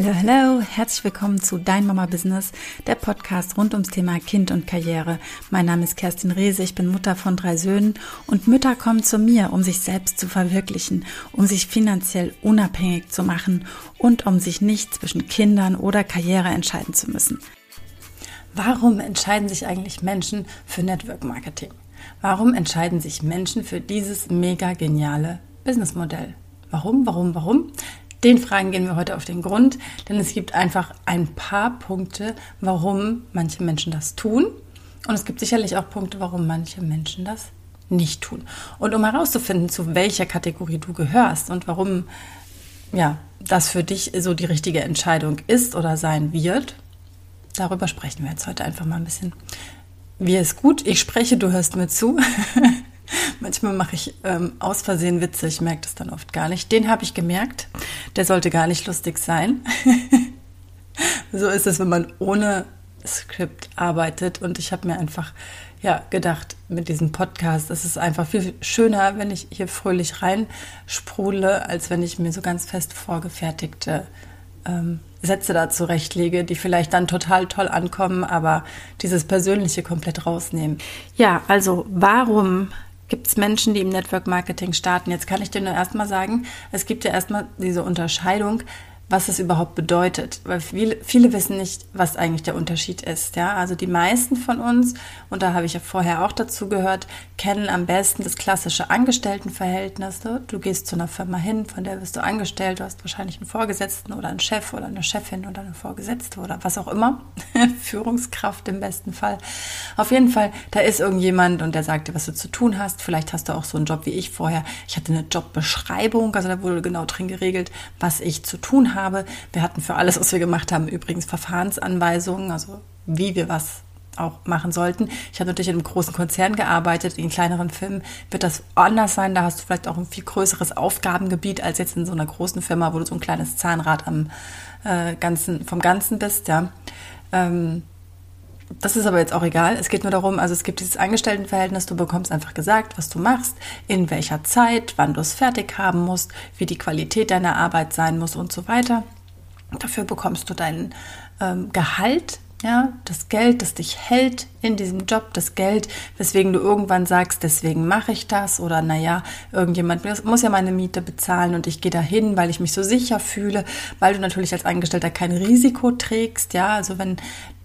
Hallo, hallo, herzlich willkommen zu Dein Mama Business, der Podcast rund ums Thema Kind und Karriere. Mein Name ist Kerstin Rehse, ich bin Mutter von drei Söhnen und Mütter kommen zu mir, um sich selbst zu verwirklichen, um sich finanziell unabhängig zu machen und um sich nicht zwischen Kindern oder Karriere entscheiden zu müssen. Warum entscheiden sich eigentlich Menschen für Network Marketing? Warum entscheiden sich Menschen für dieses mega geniale Businessmodell? Warum, warum, warum? Den Fragen gehen wir heute auf den Grund, denn es gibt einfach ein paar Punkte, warum manche Menschen das tun. Und es gibt sicherlich auch Punkte, warum manche Menschen das nicht tun. Und um herauszufinden, zu welcher Kategorie du gehörst und warum ja, das für dich so die richtige Entscheidung ist oder sein wird, darüber sprechen wir jetzt heute einfach mal ein bisschen. Wie ist gut, ich spreche, du hörst mir zu. Manchmal mache ich ähm, aus Versehen Witze, ich merke das dann oft gar nicht. Den habe ich gemerkt, der sollte gar nicht lustig sein. so ist es, wenn man ohne Skript arbeitet. Und ich habe mir einfach ja, gedacht, mit diesem Podcast, es ist einfach viel schöner, wenn ich hier fröhlich reinsprudle, als wenn ich mir so ganz fest vorgefertigte ähm, Sätze da zurechtlege, die vielleicht dann total toll ankommen, aber dieses Persönliche komplett rausnehmen. Ja, also warum gibt es Menschen, die im Network Marketing starten. Jetzt kann ich dir nur erstmal sagen, es gibt ja erstmal diese Unterscheidung, was es überhaupt bedeutet. Weil viele, viele wissen nicht, was eigentlich der Unterschied ist. Ja, also die meisten von uns, und da habe ich ja vorher auch dazu gehört, kennen am besten das klassische Angestelltenverhältnis. Du gehst zu einer Firma hin, von der wirst du angestellt, du hast wahrscheinlich einen Vorgesetzten oder einen Chef oder eine Chefin oder eine Vorgesetzte oder was auch immer. Führungskraft im besten Fall. Auf jeden Fall, da ist irgendjemand und der sagt dir, was du zu tun hast. Vielleicht hast du auch so einen Job wie ich vorher. Ich hatte eine Jobbeschreibung, also da wurde genau drin geregelt, was ich zu tun habe habe. Wir hatten für alles, was wir gemacht haben, übrigens Verfahrensanweisungen, also wie wir was auch machen sollten. Ich habe natürlich in einem großen Konzern gearbeitet. In kleineren Filmen wird das anders sein. Da hast du vielleicht auch ein viel größeres Aufgabengebiet als jetzt in so einer großen Firma, wo du so ein kleines Zahnrad am äh, ganzen, vom Ganzen bist. Ja. Ähm, das ist aber jetzt auch egal. Es geht nur darum, also es gibt dieses Angestelltenverhältnis, du bekommst einfach gesagt, was du machst, in welcher Zeit, wann du es fertig haben musst, wie die Qualität deiner Arbeit sein muss und so weiter. Dafür bekommst du dein ähm, Gehalt ja, das Geld, das dich hält in diesem Job, das Geld, weswegen du irgendwann sagst, deswegen mache ich das oder naja, irgendjemand muss ja meine Miete bezahlen und ich gehe dahin, weil ich mich so sicher fühle, weil du natürlich als Angestellter kein Risiko trägst, ja, also wenn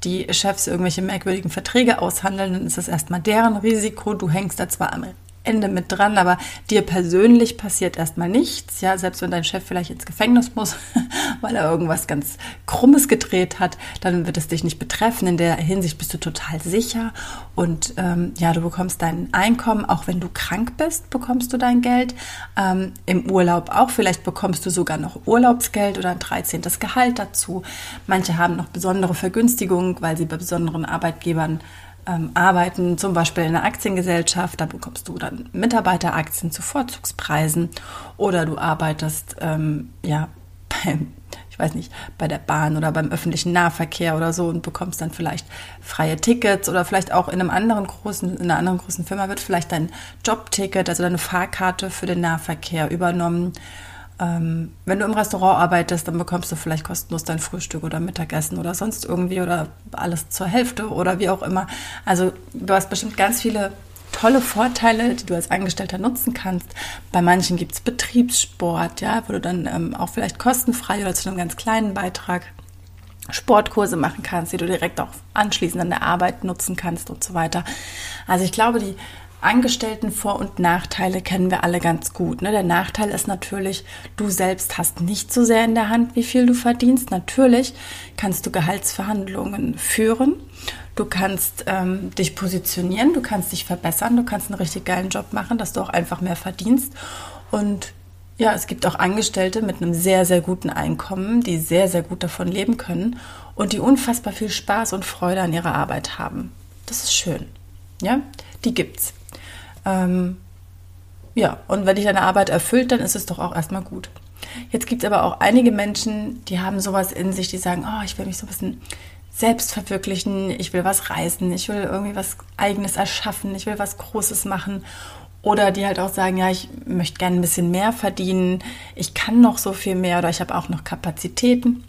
die Chefs irgendwelche merkwürdigen Verträge aushandeln, dann ist das erstmal deren Risiko, du hängst da zwar am Ende mit dran, aber dir persönlich passiert erstmal nichts, ja, selbst wenn dein Chef vielleicht ins Gefängnis muss, weil er irgendwas ganz Krummes gedreht hat, dann wird es dich nicht betreffen. In der Hinsicht bist du total sicher und ähm, ja, du bekommst dein Einkommen, auch wenn du krank bist, bekommst du dein Geld. Ähm, Im Urlaub auch, vielleicht bekommst du sogar noch Urlaubsgeld oder ein 13. Gehalt dazu. Manche haben noch besondere Vergünstigungen, weil sie bei besonderen Arbeitgebern ähm, arbeiten, zum Beispiel in einer Aktiengesellschaft, da bekommst du dann Mitarbeiteraktien zu Vorzugspreisen oder du arbeitest ähm, ja beim, ich weiß nicht, bei der Bahn oder beim öffentlichen Nahverkehr oder so und bekommst dann vielleicht freie Tickets oder vielleicht auch in einem anderen großen, in einer anderen großen Firma wird vielleicht dein Jobticket, also deine Fahrkarte für den Nahverkehr übernommen ähm, wenn du im Restaurant arbeitest, dann bekommst du vielleicht kostenlos dein Frühstück oder Mittagessen oder sonst irgendwie oder alles zur Hälfte oder wie auch immer. Also du hast bestimmt ganz viele tolle Vorteile, die du als Angestellter nutzen kannst. Bei manchen gibt es Betriebssport, ja, wo du dann ähm, auch vielleicht kostenfrei oder zu einem ganz kleinen Beitrag Sportkurse machen kannst, die du direkt auch anschließend an der Arbeit nutzen kannst und so weiter. Also ich glaube, die Angestellten Vor- und Nachteile kennen wir alle ganz gut. Ne? Der Nachteil ist natürlich, du selbst hast nicht so sehr in der Hand, wie viel du verdienst. Natürlich kannst du Gehaltsverhandlungen führen. Du kannst ähm, dich positionieren, du kannst dich verbessern, du kannst einen richtig geilen Job machen, dass du auch einfach mehr verdienst. Und ja, es gibt auch Angestellte mit einem sehr, sehr guten Einkommen, die sehr, sehr gut davon leben können und die unfassbar viel Spaß und Freude an ihrer Arbeit haben. Das ist schön. Ja, die gibt's. Ähm, ja, und wenn dich deine Arbeit erfüllt, dann ist es doch auch erstmal gut. Jetzt gibt es aber auch einige Menschen, die haben sowas in sich, die sagen, oh, ich will mich so ein bisschen selbst verwirklichen, ich will was reisen, ich will irgendwie was eigenes erschaffen, ich will was Großes machen. Oder die halt auch sagen, ja, ich möchte gerne ein bisschen mehr verdienen, ich kann noch so viel mehr oder ich habe auch noch Kapazitäten.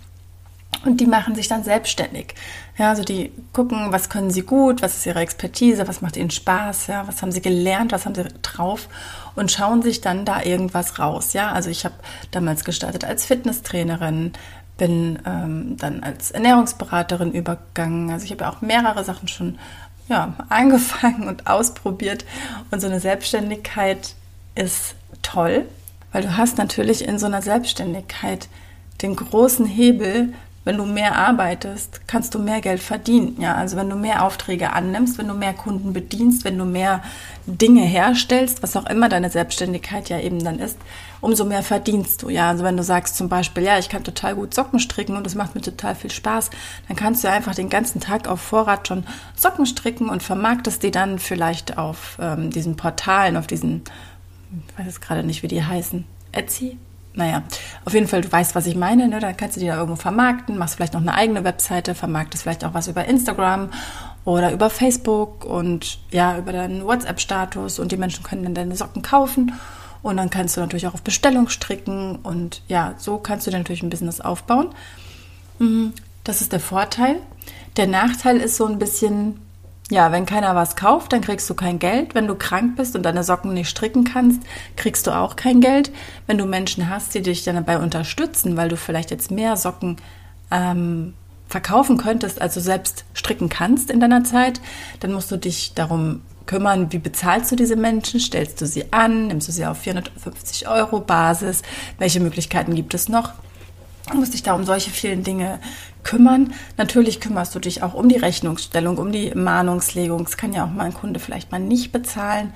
Und die machen sich dann selbstständig. Ja, also die gucken, was können sie gut, was ist ihre Expertise, was macht ihnen Spaß, ja, was haben sie gelernt, was haben sie drauf und schauen sich dann da irgendwas raus. Ja, also ich habe damals gestartet als Fitnesstrainerin, bin ähm, dann als Ernährungsberaterin übergegangen. Also ich habe auch mehrere Sachen schon ja, angefangen und ausprobiert. Und so eine Selbstständigkeit ist toll, weil du hast natürlich in so einer Selbstständigkeit den großen Hebel, wenn du mehr arbeitest, kannst du mehr Geld verdienen. Ja, also wenn du mehr Aufträge annimmst, wenn du mehr Kunden bedienst, wenn du mehr Dinge herstellst, was auch immer deine Selbstständigkeit ja eben dann ist, umso mehr verdienst du. Ja, also wenn du sagst zum Beispiel, ja, ich kann total gut Socken stricken und es macht mir total viel Spaß, dann kannst du einfach den ganzen Tag auf Vorrat schon Socken stricken und vermarktest die dann vielleicht auf ähm, diesen Portalen, auf diesen, ich weiß jetzt gerade nicht, wie die heißen, Etsy, naja, auf jeden Fall, du weißt, was ich meine, ne? dann kannst du die da irgendwo vermarkten, machst vielleicht noch eine eigene Webseite, vermarktest vielleicht auch was über Instagram oder über Facebook und ja, über deinen WhatsApp-Status und die Menschen können dann deine Socken kaufen und dann kannst du natürlich auch auf Bestellung stricken und ja, so kannst du dir natürlich ein Business aufbauen. Mhm, das ist der Vorteil. Der Nachteil ist so ein bisschen, ja, wenn keiner was kauft, dann kriegst du kein Geld. Wenn du krank bist und deine Socken nicht stricken kannst, kriegst du auch kein Geld. Wenn du Menschen hast, die dich dann dabei unterstützen, weil du vielleicht jetzt mehr Socken ähm, verkaufen könntest, also selbst stricken kannst in deiner Zeit, dann musst du dich darum kümmern, wie bezahlst du diese Menschen? Stellst du sie an? Nimmst du sie auf 450 Euro Basis? Welche Möglichkeiten gibt es noch? Du musst dich da um solche vielen Dinge kümmern. Natürlich kümmerst du dich auch um die Rechnungsstellung, um die Mahnungslegung. Es kann ja auch mal ein Kunde vielleicht mal nicht bezahlen.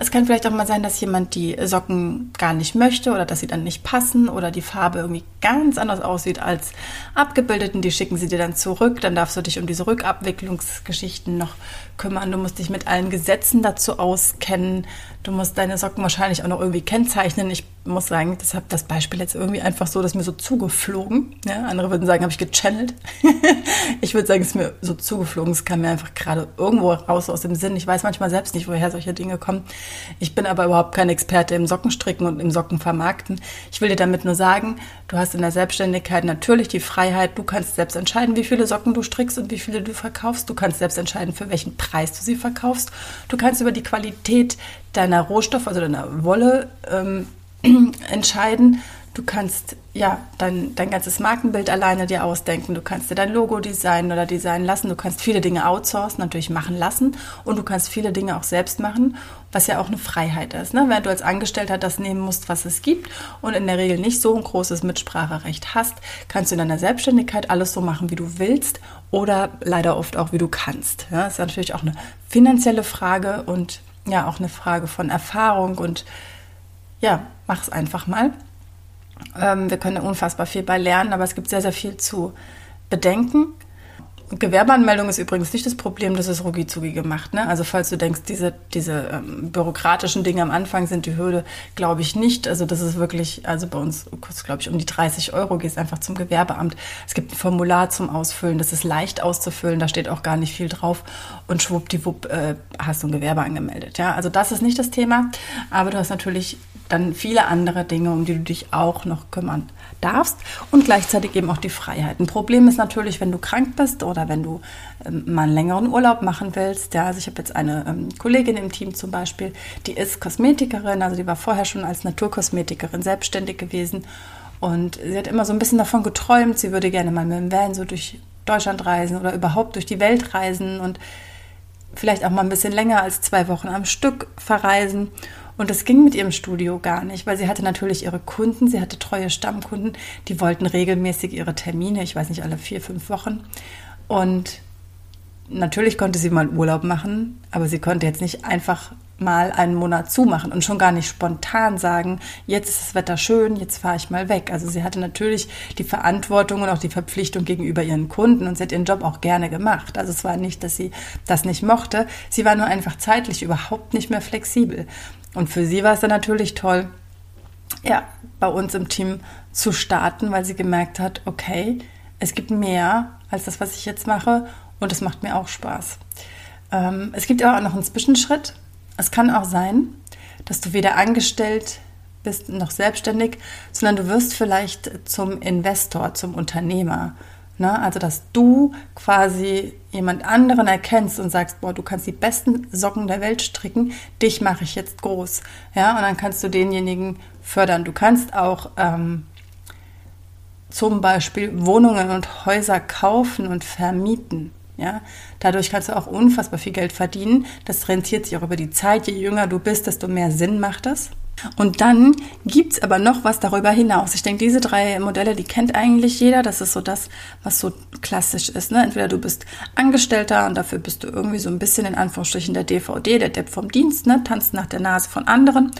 Es kann vielleicht auch mal sein, dass jemand die Socken gar nicht möchte oder dass sie dann nicht passen oder die Farbe irgendwie ganz anders aussieht als abgebildeten. Die schicken sie dir dann zurück. Dann darfst du dich um diese Rückabwicklungsgeschichten noch kümmern. Du musst dich mit allen Gesetzen dazu auskennen. Du musst deine Socken wahrscheinlich auch noch irgendwie kennzeichnen. Ich muss sagen, das habe das Beispiel jetzt irgendwie einfach so, dass mir so zugeflogen. Ja, andere würden sagen, habe ich gechannelt. ich würde sagen, es ist mir so zugeflogen. Es kam mir einfach gerade irgendwo raus aus dem Sinn. Ich weiß manchmal selbst nicht, woher solche Dinge kommen. Ich bin aber überhaupt kein Experte im Sockenstricken und im Sockenvermarkten. Ich will dir damit nur sagen, du hast in der Selbstständigkeit natürlich die Freiheit. Du kannst selbst entscheiden, wie viele Socken du strickst und wie viele du verkaufst. Du kannst selbst entscheiden, für welchen Preis du sie verkaufst. Du kannst über die Qualität deiner Rohstoffe, also deiner Wolle, ähm, entscheiden. Du kannst ja dein, dein ganzes Markenbild alleine dir ausdenken. Du kannst dir dein Logo designen oder designen lassen. Du kannst viele Dinge outsourcen, natürlich machen lassen. Und du kannst viele Dinge auch selbst machen, was ja auch eine Freiheit ist. Ne? Wenn du als Angestellter das nehmen musst, was es gibt und in der Regel nicht so ein großes Mitspracherecht hast, kannst du in deiner Selbstständigkeit alles so machen, wie du willst oder leider oft auch, wie du kannst. Ja? Das ist natürlich auch eine finanzielle Frage und ja, auch eine Frage von Erfahrung und ja, mach es einfach mal. Ähm, wir können unfassbar viel bei lernen, aber es gibt sehr, sehr viel zu bedenken. Gewerbeanmeldung ist übrigens nicht das Problem, das ist rucki gemacht. Ne? Also falls du denkst, diese, diese ähm, bürokratischen Dinge am Anfang sind die Hürde, glaube ich nicht. Also das ist wirklich, also bei uns kostet, glaube ich, um die 30 Euro, gehst einfach zum Gewerbeamt. Es gibt ein Formular zum Ausfüllen, das ist leicht auszufüllen, da steht auch gar nicht viel drauf. Und schwuppdiwupp äh, hast du ein Gewerbe angemeldet. Ja? Also das ist nicht das Thema, aber du hast natürlich dann viele andere Dinge, um die du dich auch noch kümmern darfst und gleichzeitig eben auch die Freiheit. Ein Problem ist natürlich, wenn du krank bist oder wenn du ähm, mal einen längeren Urlaub machen willst. Ja, also ich habe jetzt eine ähm, Kollegin im Team zum Beispiel, die ist Kosmetikerin, also die war vorher schon als Naturkosmetikerin selbstständig gewesen und sie hat immer so ein bisschen davon geträumt, sie würde gerne mal mit dem Van so durch Deutschland reisen oder überhaupt durch die Welt reisen und vielleicht auch mal ein bisschen länger als zwei Wochen am Stück verreisen. Und das ging mit ihrem Studio gar nicht, weil sie hatte natürlich ihre Kunden, sie hatte treue Stammkunden, die wollten regelmäßig ihre Termine, ich weiß nicht, alle vier, fünf Wochen. Und natürlich konnte sie mal Urlaub machen, aber sie konnte jetzt nicht einfach mal einen Monat zumachen und schon gar nicht spontan sagen, jetzt ist das Wetter schön, jetzt fahre ich mal weg. Also sie hatte natürlich die Verantwortung und auch die Verpflichtung gegenüber ihren Kunden und sie hat ihren Job auch gerne gemacht. Also es war nicht, dass sie das nicht mochte, sie war nur einfach zeitlich überhaupt nicht mehr flexibel. Und für sie war es dann natürlich toll, ja, bei uns im Team zu starten, weil sie gemerkt hat, okay, es gibt mehr als das, was ich jetzt mache und es macht mir auch Spaß. Ähm, es gibt aber auch noch einen Zwischenschritt. Es kann auch sein, dass du weder angestellt bist noch selbstständig, sondern du wirst vielleicht zum Investor, zum Unternehmer. Ne? Also, dass du quasi jemand anderen erkennst und sagst, boah, du kannst die besten Socken der Welt stricken, dich mache ich jetzt groß. Ja, und dann kannst du denjenigen fördern. Du kannst auch ähm, zum Beispiel Wohnungen und Häuser kaufen und vermieten. Ja, dadurch kannst du auch unfassbar viel Geld verdienen. Das rentiert sich auch über die Zeit. Je jünger du bist, desto mehr Sinn macht das. Und dann gibt es aber noch was darüber hinaus. Ich denke, diese drei Modelle, die kennt eigentlich jeder. Das ist so das, was so klassisch ist. Ne? Entweder du bist Angestellter und dafür bist du irgendwie so ein bisschen in Anführungsstrichen der DVD, der Depp vom Dienst, ne? tanzt nach der Nase von anderen.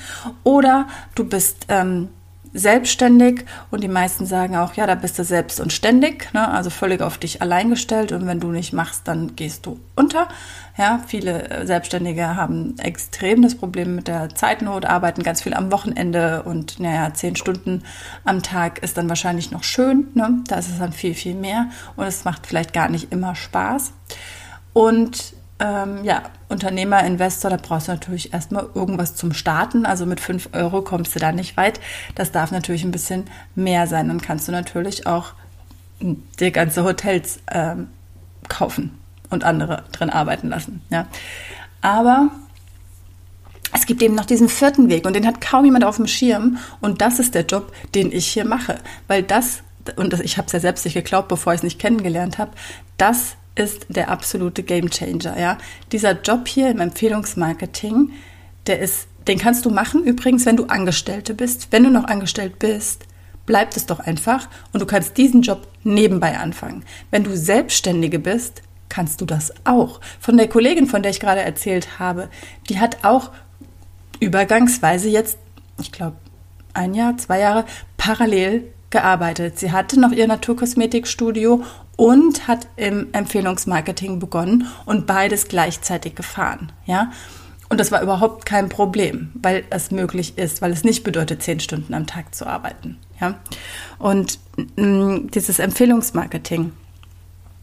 Oder du bist ähm, selbstständig und die meisten sagen auch, ja, da bist du selbst und ständig, ne? also völlig auf dich allein gestellt und wenn du nicht machst, dann gehst du unter. Ja, viele äh, Selbstständige haben extrem das Problem mit der Zeitnot, arbeiten ganz viel am Wochenende und naja, zehn Stunden am Tag ist dann wahrscheinlich noch schön. Ne? Da ist es dann viel, viel mehr und es macht vielleicht gar nicht immer Spaß. Und ähm, ja, Unternehmer, Investor, da brauchst du natürlich erstmal irgendwas zum Starten. Also mit 5 Euro kommst du da nicht weit. Das darf natürlich ein bisschen mehr sein. Dann kannst du natürlich auch dir ganze Hotels ähm, kaufen und andere drin arbeiten lassen. Ja. Aber es gibt eben noch diesen vierten Weg und den hat kaum jemand auf dem Schirm. Und das ist der Job, den ich hier mache. Weil das, und ich habe es ja selbst nicht geglaubt, bevor ich es nicht kennengelernt habe, das ist der absolute Gamechanger. Ja? Dieser Job hier im Empfehlungsmarketing, der ist, den kannst du machen übrigens, wenn du Angestellte bist. Wenn du noch angestellt bist, bleibt es doch einfach und du kannst diesen Job nebenbei anfangen. Wenn du Selbstständige bist, kannst du das auch. Von der Kollegin, von der ich gerade erzählt habe, die hat auch übergangsweise jetzt, ich glaube, ein Jahr, zwei Jahre parallel gearbeitet. Sie hatte noch ihr Naturkosmetikstudio und hat im Empfehlungsmarketing begonnen und beides gleichzeitig gefahren, ja. Und das war überhaupt kein Problem, weil es möglich ist, weil es nicht bedeutet, zehn Stunden am Tag zu arbeiten, ja. Und mh, mm, dieses Empfehlungsmarketing,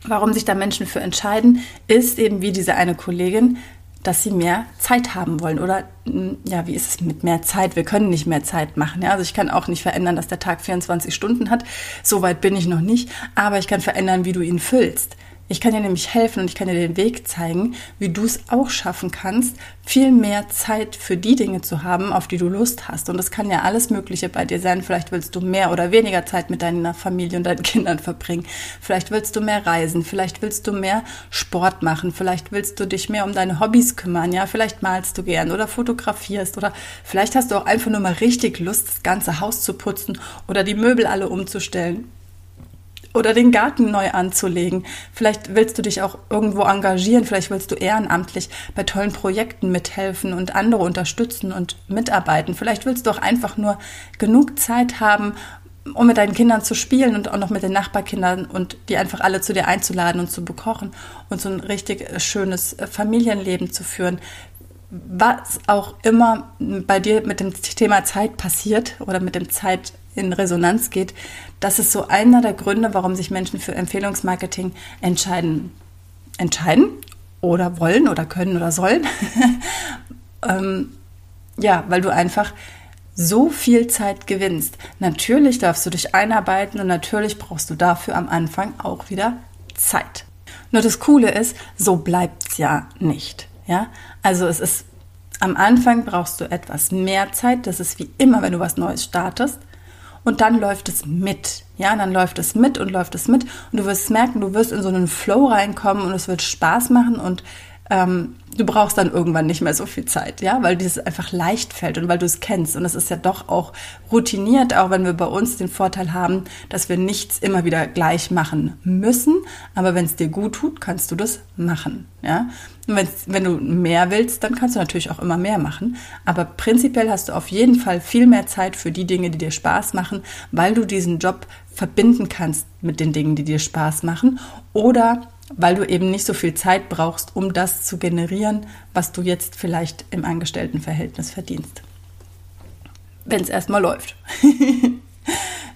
warum sich da Menschen für entscheiden, ist eben wie diese eine Kollegin, dass sie mehr Zeit haben wollen. Oder hm, ja, wie ist es mit mehr Zeit? Wir können nicht mehr Zeit machen. Ja? Also ich kann auch nicht verändern, dass der Tag 24 Stunden hat. So weit bin ich noch nicht. Aber ich kann verändern, wie du ihn füllst. Ich kann dir nämlich helfen und ich kann dir den Weg zeigen, wie du es auch schaffen kannst, viel mehr Zeit für die Dinge zu haben, auf die du Lust hast. Und das kann ja alles Mögliche bei dir sein. Vielleicht willst du mehr oder weniger Zeit mit deiner Familie und deinen Kindern verbringen. Vielleicht willst du mehr reisen. Vielleicht willst du mehr Sport machen. Vielleicht willst du dich mehr um deine Hobbys kümmern. Ja, vielleicht malst du gern oder fotografierst oder vielleicht hast du auch einfach nur mal richtig Lust, das ganze Haus zu putzen oder die Möbel alle umzustellen oder den Garten neu anzulegen. Vielleicht willst du dich auch irgendwo engagieren, vielleicht willst du ehrenamtlich bei tollen Projekten mithelfen und andere unterstützen und mitarbeiten. Vielleicht willst du auch einfach nur genug Zeit haben, um mit deinen Kindern zu spielen und auch noch mit den Nachbarkindern und die einfach alle zu dir einzuladen und zu bekochen und so ein richtig schönes Familienleben zu führen. Was auch immer bei dir mit dem Thema Zeit passiert oder mit dem Zeit in Resonanz geht, das ist so einer der Gründe, warum sich Menschen für Empfehlungsmarketing entscheiden. Entscheiden oder wollen oder können oder sollen. ähm, ja, weil du einfach so viel Zeit gewinnst. Natürlich darfst du dich einarbeiten und natürlich brauchst du dafür am Anfang auch wieder Zeit. Nur das Coole ist, so bleibt es ja nicht. Ja, also es ist am Anfang brauchst du etwas mehr Zeit. Das ist wie immer, wenn du was Neues startest und dann läuft es mit. Ja, dann läuft es mit und läuft es mit und du wirst merken, du wirst in so einen Flow reinkommen und es wird Spaß machen und ähm, du brauchst dann irgendwann nicht mehr so viel Zeit, ja, weil dieses einfach leicht fällt und weil du es kennst. Und es ist ja doch auch routiniert, auch wenn wir bei uns den Vorteil haben, dass wir nichts immer wieder gleich machen müssen. Aber wenn es dir gut tut, kannst du das machen, ja. Und wenn du mehr willst, dann kannst du natürlich auch immer mehr machen. Aber prinzipiell hast du auf jeden Fall viel mehr Zeit für die Dinge, die dir Spaß machen, weil du diesen Job verbinden kannst mit den Dingen, die dir Spaß machen oder weil du eben nicht so viel Zeit brauchst, um das zu generieren, was du jetzt vielleicht im Angestelltenverhältnis verdienst. Wenn es erstmal läuft.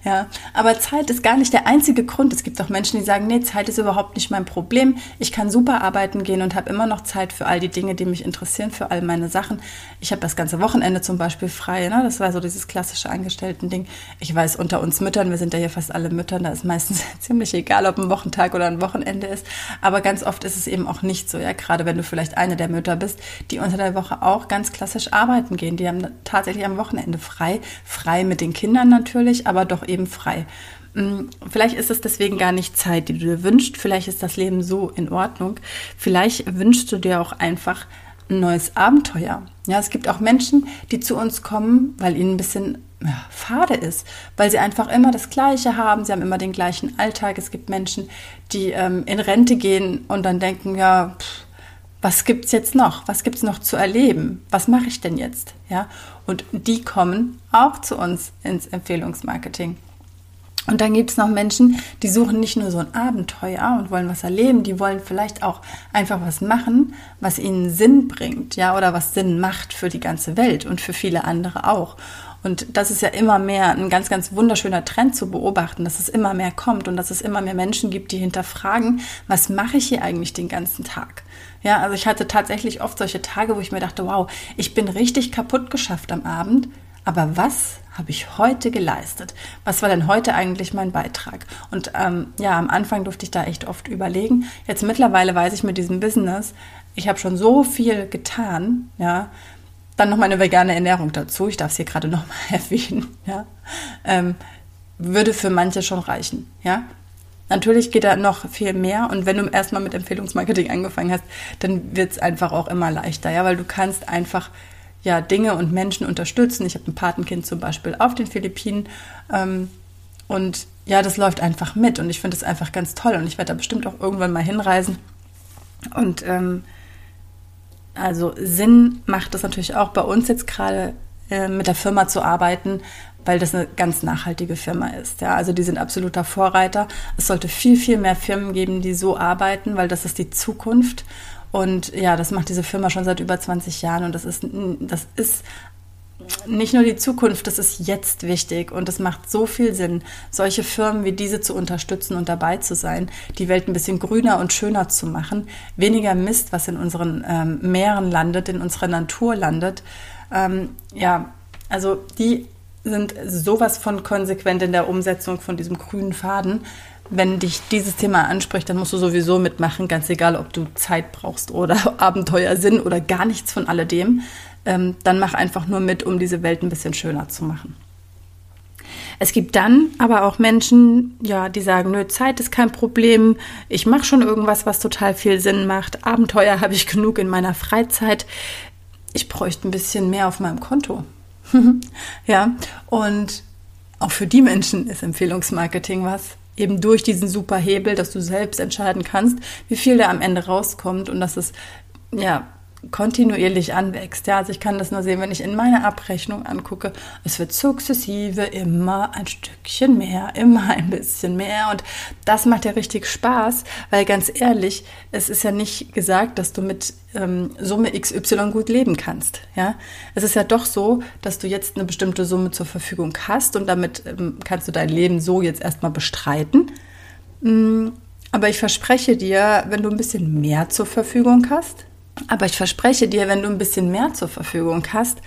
Ja, aber Zeit ist gar nicht der einzige Grund. Es gibt auch Menschen, die sagen, nee, Zeit ist überhaupt nicht mein Problem. Ich kann super arbeiten gehen und habe immer noch Zeit für all die Dinge, die mich interessieren, für all meine Sachen. Ich habe das ganze Wochenende zum Beispiel frei. Ne? Das war so dieses klassische Angestellten-Ding. Ich weiß, unter uns Müttern, wir sind ja hier fast alle Müttern, da ist meistens ziemlich egal, ob ein Wochentag oder ein Wochenende ist. Aber ganz oft ist es eben auch nicht so. Ja, gerade wenn du vielleicht eine der Mütter bist, die unter der Woche auch ganz klassisch arbeiten gehen. Die haben tatsächlich am Wochenende frei. Frei mit den Kindern natürlich, aber doch eben frei. Mm, vielleicht ist es deswegen gar nicht Zeit, die du dir wünschst. Vielleicht ist das Leben so in Ordnung. Vielleicht wünschst du dir auch einfach ein neues Abenteuer. Ja, es gibt auch Menschen, die zu uns kommen, weil ihnen ein bisschen ja, fade ist, weil sie einfach immer das Gleiche haben. Sie haben immer den gleichen Alltag. Es gibt Menschen, die ähm, in Rente gehen und dann denken, ja, pff, was gibt's jetzt noch? Was gibt's noch zu erleben? Was mache ich denn jetzt? Ja, und die kommen auch zu uns ins Empfehlungsmarketing. Und dann gibt es noch Menschen, die suchen nicht nur so ein Abenteuer und wollen was erleben, die wollen vielleicht auch einfach was machen, was ihnen Sinn bringt, ja, oder was Sinn macht für die ganze Welt und für viele andere auch. Und das ist ja immer mehr ein ganz, ganz wunderschöner Trend zu beobachten, dass es immer mehr kommt und dass es immer mehr Menschen gibt, die hinterfragen, was mache ich hier eigentlich den ganzen Tag? Ja, also ich hatte tatsächlich oft solche Tage, wo ich mir dachte, wow, ich bin richtig kaputt geschafft am Abend, aber was habe ich heute geleistet? Was war denn heute eigentlich mein Beitrag? Und ähm, ja, am Anfang durfte ich da echt oft überlegen. Jetzt mittlerweile weiß ich mit diesem Business, ich habe schon so viel getan, ja. Dann noch meine vegane Ernährung dazu. Ich darf es hier gerade noch mal erwähnen, ja. Ähm, würde für manche schon reichen, ja. Natürlich geht da noch viel mehr und wenn du erstmal mit Empfehlungsmarketing angefangen hast, dann wird es einfach auch immer leichter, ja, weil du kannst einfach ja, Dinge und Menschen unterstützen. Ich habe ein Patenkind zum Beispiel auf den Philippinen ähm, und ja, das läuft einfach mit und ich finde es einfach ganz toll und ich werde da bestimmt auch irgendwann mal hinreisen. Und ähm, also Sinn macht es natürlich auch bei uns jetzt gerade äh, mit der Firma zu arbeiten, weil das eine ganz nachhaltige Firma ist. Ja, also die sind absoluter Vorreiter. Es sollte viel, viel mehr Firmen geben, die so arbeiten, weil das ist die Zukunft. Und ja, das macht diese Firma schon seit über 20 Jahren und das ist, das ist nicht nur die Zukunft, das ist jetzt wichtig und es macht so viel Sinn, solche Firmen wie diese zu unterstützen und dabei zu sein, die Welt ein bisschen grüner und schöner zu machen, weniger Mist, was in unseren ähm, Meeren landet, in unserer Natur landet. Ähm, ja, also die sind sowas von konsequent in der Umsetzung von diesem grünen Faden wenn dich dieses Thema anspricht, dann musst du sowieso mitmachen, ganz egal, ob du Zeit brauchst oder Abenteuer sind oder gar nichts von alledem. Ähm, dann mach einfach nur mit, um diese Welt ein bisschen schöner zu machen. Es gibt dann aber auch Menschen, ja, die sagen, nö, Zeit ist kein Problem, ich mache schon irgendwas, was total viel Sinn macht. Abenteuer habe ich genug in meiner Freizeit. Ich bräuchte ein bisschen mehr auf meinem Konto. ja, und auch für die Menschen ist Empfehlungsmarketing was eben durch diesen super Hebel, dass du selbst entscheiden kannst, wie viel da am Ende rauskommt und dass es ja kontinuierlich anwächst. Ja, also ich kann das nur sehen, wenn ich in meine Abrechnung angucke. Es wird sukzessive immer ein Stückchen mehr, immer ein bisschen mehr. Und das macht ja richtig Spaß, weil ganz ehrlich, es ist ja nicht gesagt, dass du mit ähm, Summe XY gut leben kannst. Ja, es ist ja doch so, dass du jetzt eine bestimmte Summe zur Verfügung hast und damit ähm, kannst du dein Leben so jetzt erstmal bestreiten. Mm, aber ich verspreche dir, wenn du ein bisschen mehr zur Verfügung hast, aber ich verspreche dir, wenn du ein bisschen mehr zur Verfügung hast,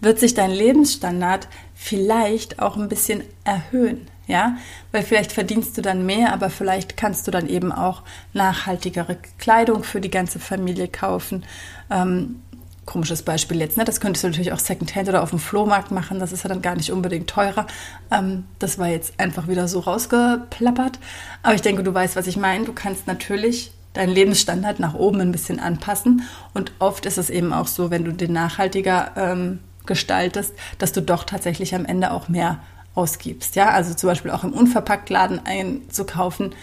wird sich dein Lebensstandard vielleicht auch ein bisschen erhöhen. Ja, weil vielleicht verdienst du dann mehr, aber vielleicht kannst du dann eben auch nachhaltigere Kleidung für die ganze Familie kaufen. Ähm, komisches Beispiel jetzt, ne? Das könntest du natürlich auch Secondhand oder auf dem Flohmarkt machen. Das ist ja dann gar nicht unbedingt teurer. Ähm, das war jetzt einfach wieder so rausgeplappert. Aber ich denke, du weißt, was ich meine. Du kannst natürlich deinen Lebensstandard nach oben ein bisschen anpassen. Und oft ist es eben auch so, wenn du den nachhaltiger ähm, gestaltest, dass du doch tatsächlich am Ende auch mehr ausgibst. Ja, also zum Beispiel auch im Unverpacktladen einzukaufen,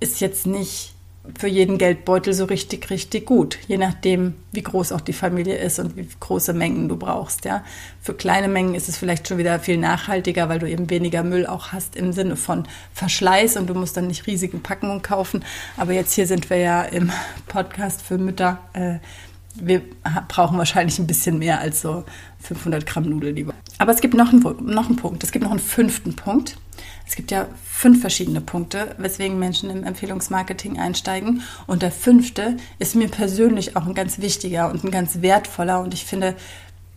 ist jetzt nicht für jeden Geldbeutel so richtig, richtig gut. Je nachdem, wie groß auch die Familie ist und wie große Mengen du brauchst. Ja. Für kleine Mengen ist es vielleicht schon wieder viel nachhaltiger, weil du eben weniger Müll auch hast im Sinne von Verschleiß und du musst dann nicht riesige Packungen kaufen. Aber jetzt hier sind wir ja im Podcast für Mütter. Äh, wir brauchen wahrscheinlich ein bisschen mehr als so 500 Gramm Nudeln. Aber es gibt noch einen, noch einen Punkt. Es gibt noch einen fünften Punkt. es gibt ja fünf verschiedene Punkte, weswegen Menschen im Empfehlungsmarketing einsteigen. Und der fünfte ist mir persönlich auch ein ganz wichtiger und ein ganz wertvoller. Und ich finde,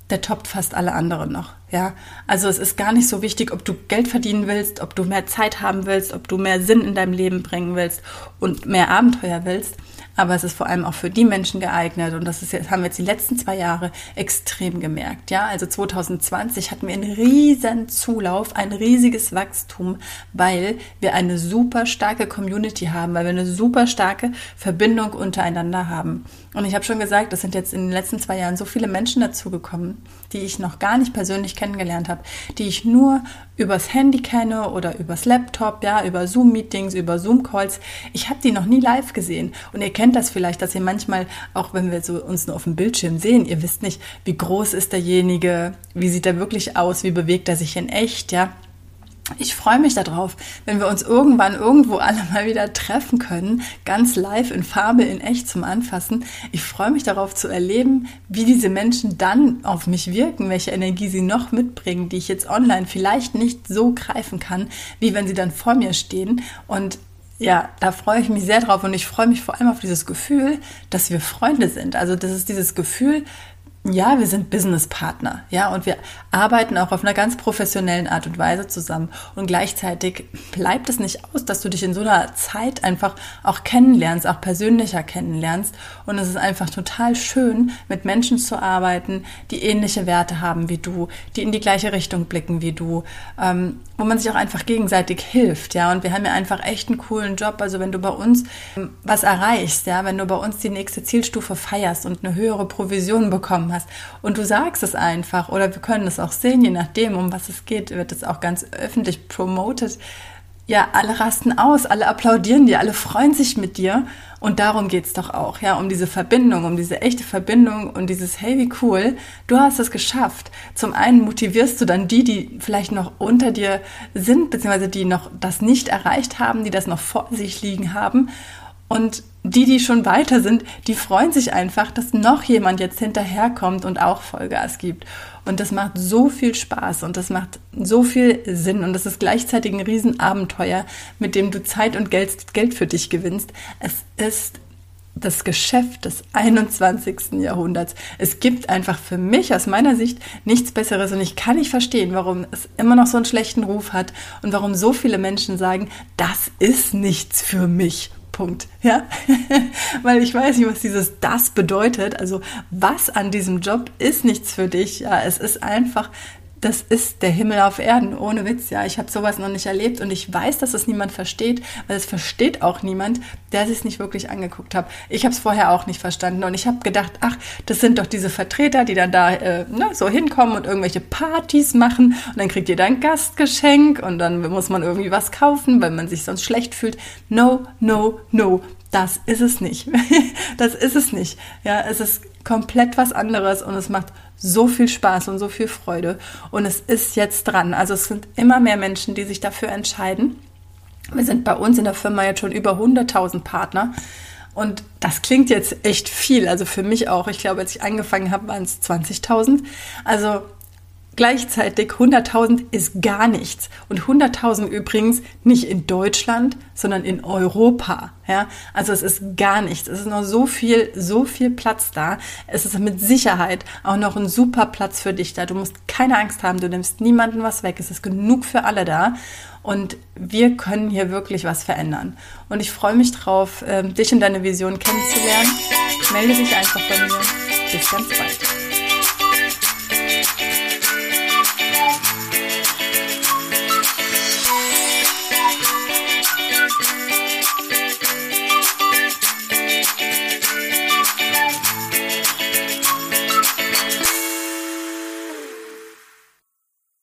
der toppt fast alle anderen noch. Ja, also es ist gar nicht so wichtig, ob du Geld verdienen willst, ob du mehr Zeit haben willst, ob du mehr Sinn in deinem Leben bringen willst und mehr Abenteuer willst aber es ist vor allem auch für die Menschen geeignet und das ist jetzt, haben wir jetzt die letzten zwei Jahre extrem gemerkt. Ja, also 2020 hatten wir einen riesen Zulauf, ein riesiges Wachstum, weil wir eine super starke Community haben, weil wir eine super starke Verbindung untereinander haben. Und ich habe schon gesagt, es sind jetzt in den letzten zwei Jahren so viele Menschen dazugekommen, die ich noch gar nicht persönlich kennengelernt habe, die ich nur übers Handy kenne oder übers Laptop, ja, über Zoom-Meetings, über Zoom-Calls. Ich habe die noch nie live gesehen. Und ihr kennt das vielleicht, dass ihr manchmal, auch wenn wir so uns nur auf dem Bildschirm sehen, ihr wisst nicht, wie groß ist derjenige, wie sieht er wirklich aus, wie bewegt er sich in echt, ja ich freue mich darauf, wenn wir uns irgendwann irgendwo alle mal wieder treffen können, ganz live in Farbe, in echt zum Anfassen. Ich freue mich darauf zu erleben, wie diese Menschen dann auf mich wirken, welche Energie sie noch mitbringen, die ich jetzt online vielleicht nicht so greifen kann, wie wenn sie dann vor mir stehen. Und ja, da freue ich mich sehr drauf und ich freue mich vor allem auf dieses Gefühl, dass wir Freunde sind. Also das ist dieses Gefühl, ja, wir sind Businesspartner, ja, und wir arbeiten auch auf einer ganz professionellen Art und Weise zusammen. Und gleichzeitig bleibt es nicht aus, dass du dich in so einer Zeit einfach auch kennenlernst, auch persönlicher kennenlernst. Und es ist einfach total schön, mit Menschen zu arbeiten, die ähnliche Werte haben wie du, die in die gleiche Richtung blicken wie du, ähm, wo man sich auch einfach gegenseitig hilft, ja. Und wir haben ja einfach echt einen coolen Job. Also wenn du bei uns ähm, was erreichst, ja, wenn du bei uns die nächste Zielstufe feierst und eine höhere Provision bekommen hast. Und du sagst es einfach oder wir können es auch sehen, je nachdem, um was es geht, wird es auch ganz öffentlich promoted. Ja, alle rasten aus, alle applaudieren dir, alle freuen sich mit dir. Und darum geht es doch auch, ja, um diese Verbindung, um diese echte Verbindung und dieses, hey, wie cool, du hast es geschafft. Zum einen motivierst du dann die, die vielleicht noch unter dir sind, beziehungsweise die noch das nicht erreicht haben, die das noch vor sich liegen haben. Und die, die schon weiter sind, die freuen sich einfach, dass noch jemand jetzt hinterherkommt und auch Vollgas gibt. Und das macht so viel Spaß und das macht so viel Sinn und das ist gleichzeitig ein Riesenabenteuer, mit dem du Zeit und Geld, Geld für dich gewinnst. Es ist das Geschäft des 21. Jahrhunderts. Es gibt einfach für mich aus meiner Sicht nichts Besseres und ich kann nicht verstehen, warum es immer noch so einen schlechten Ruf hat und warum so viele Menschen sagen, das ist nichts für mich. Punkt. Ja, weil ich weiß nicht, was dieses das bedeutet. Also was an diesem Job ist nichts für dich. Ja, es ist einfach das ist der Himmel auf Erden, ohne Witz, ja. Ich habe sowas noch nicht erlebt und ich weiß, dass es niemand versteht, weil es versteht auch niemand, der es nicht wirklich angeguckt hat. Ich habe es vorher auch nicht verstanden und ich habe gedacht, ach, das sind doch diese Vertreter, die dann da äh, ne, so hinkommen und irgendwelche Partys machen und dann kriegt ihr da ein Gastgeschenk und dann muss man irgendwie was kaufen, weil man sich sonst schlecht fühlt. No, no, no. Das ist es nicht. das ist es nicht. Ja, es ist komplett was anderes und es macht so viel Spaß und so viel Freude. Und es ist jetzt dran. Also es sind immer mehr Menschen, die sich dafür entscheiden. Wir sind bei uns in der Firma jetzt schon über 100.000 Partner. Und das klingt jetzt echt viel. Also für mich auch. Ich glaube, als ich angefangen habe, waren es 20.000. Also Gleichzeitig 100.000 ist gar nichts. Und 100.000 übrigens nicht in Deutschland, sondern in Europa. Ja, also es ist gar nichts. Es ist noch so viel, so viel Platz da. Es ist mit Sicherheit auch noch ein super Platz für dich da. Du musst keine Angst haben. Du nimmst niemanden was weg. Es ist genug für alle da. Und wir können hier wirklich was verändern. Und ich freue mich drauf, ähm, dich und deine Vision kennenzulernen. Melde dich einfach bei mir. Bis ganz bald.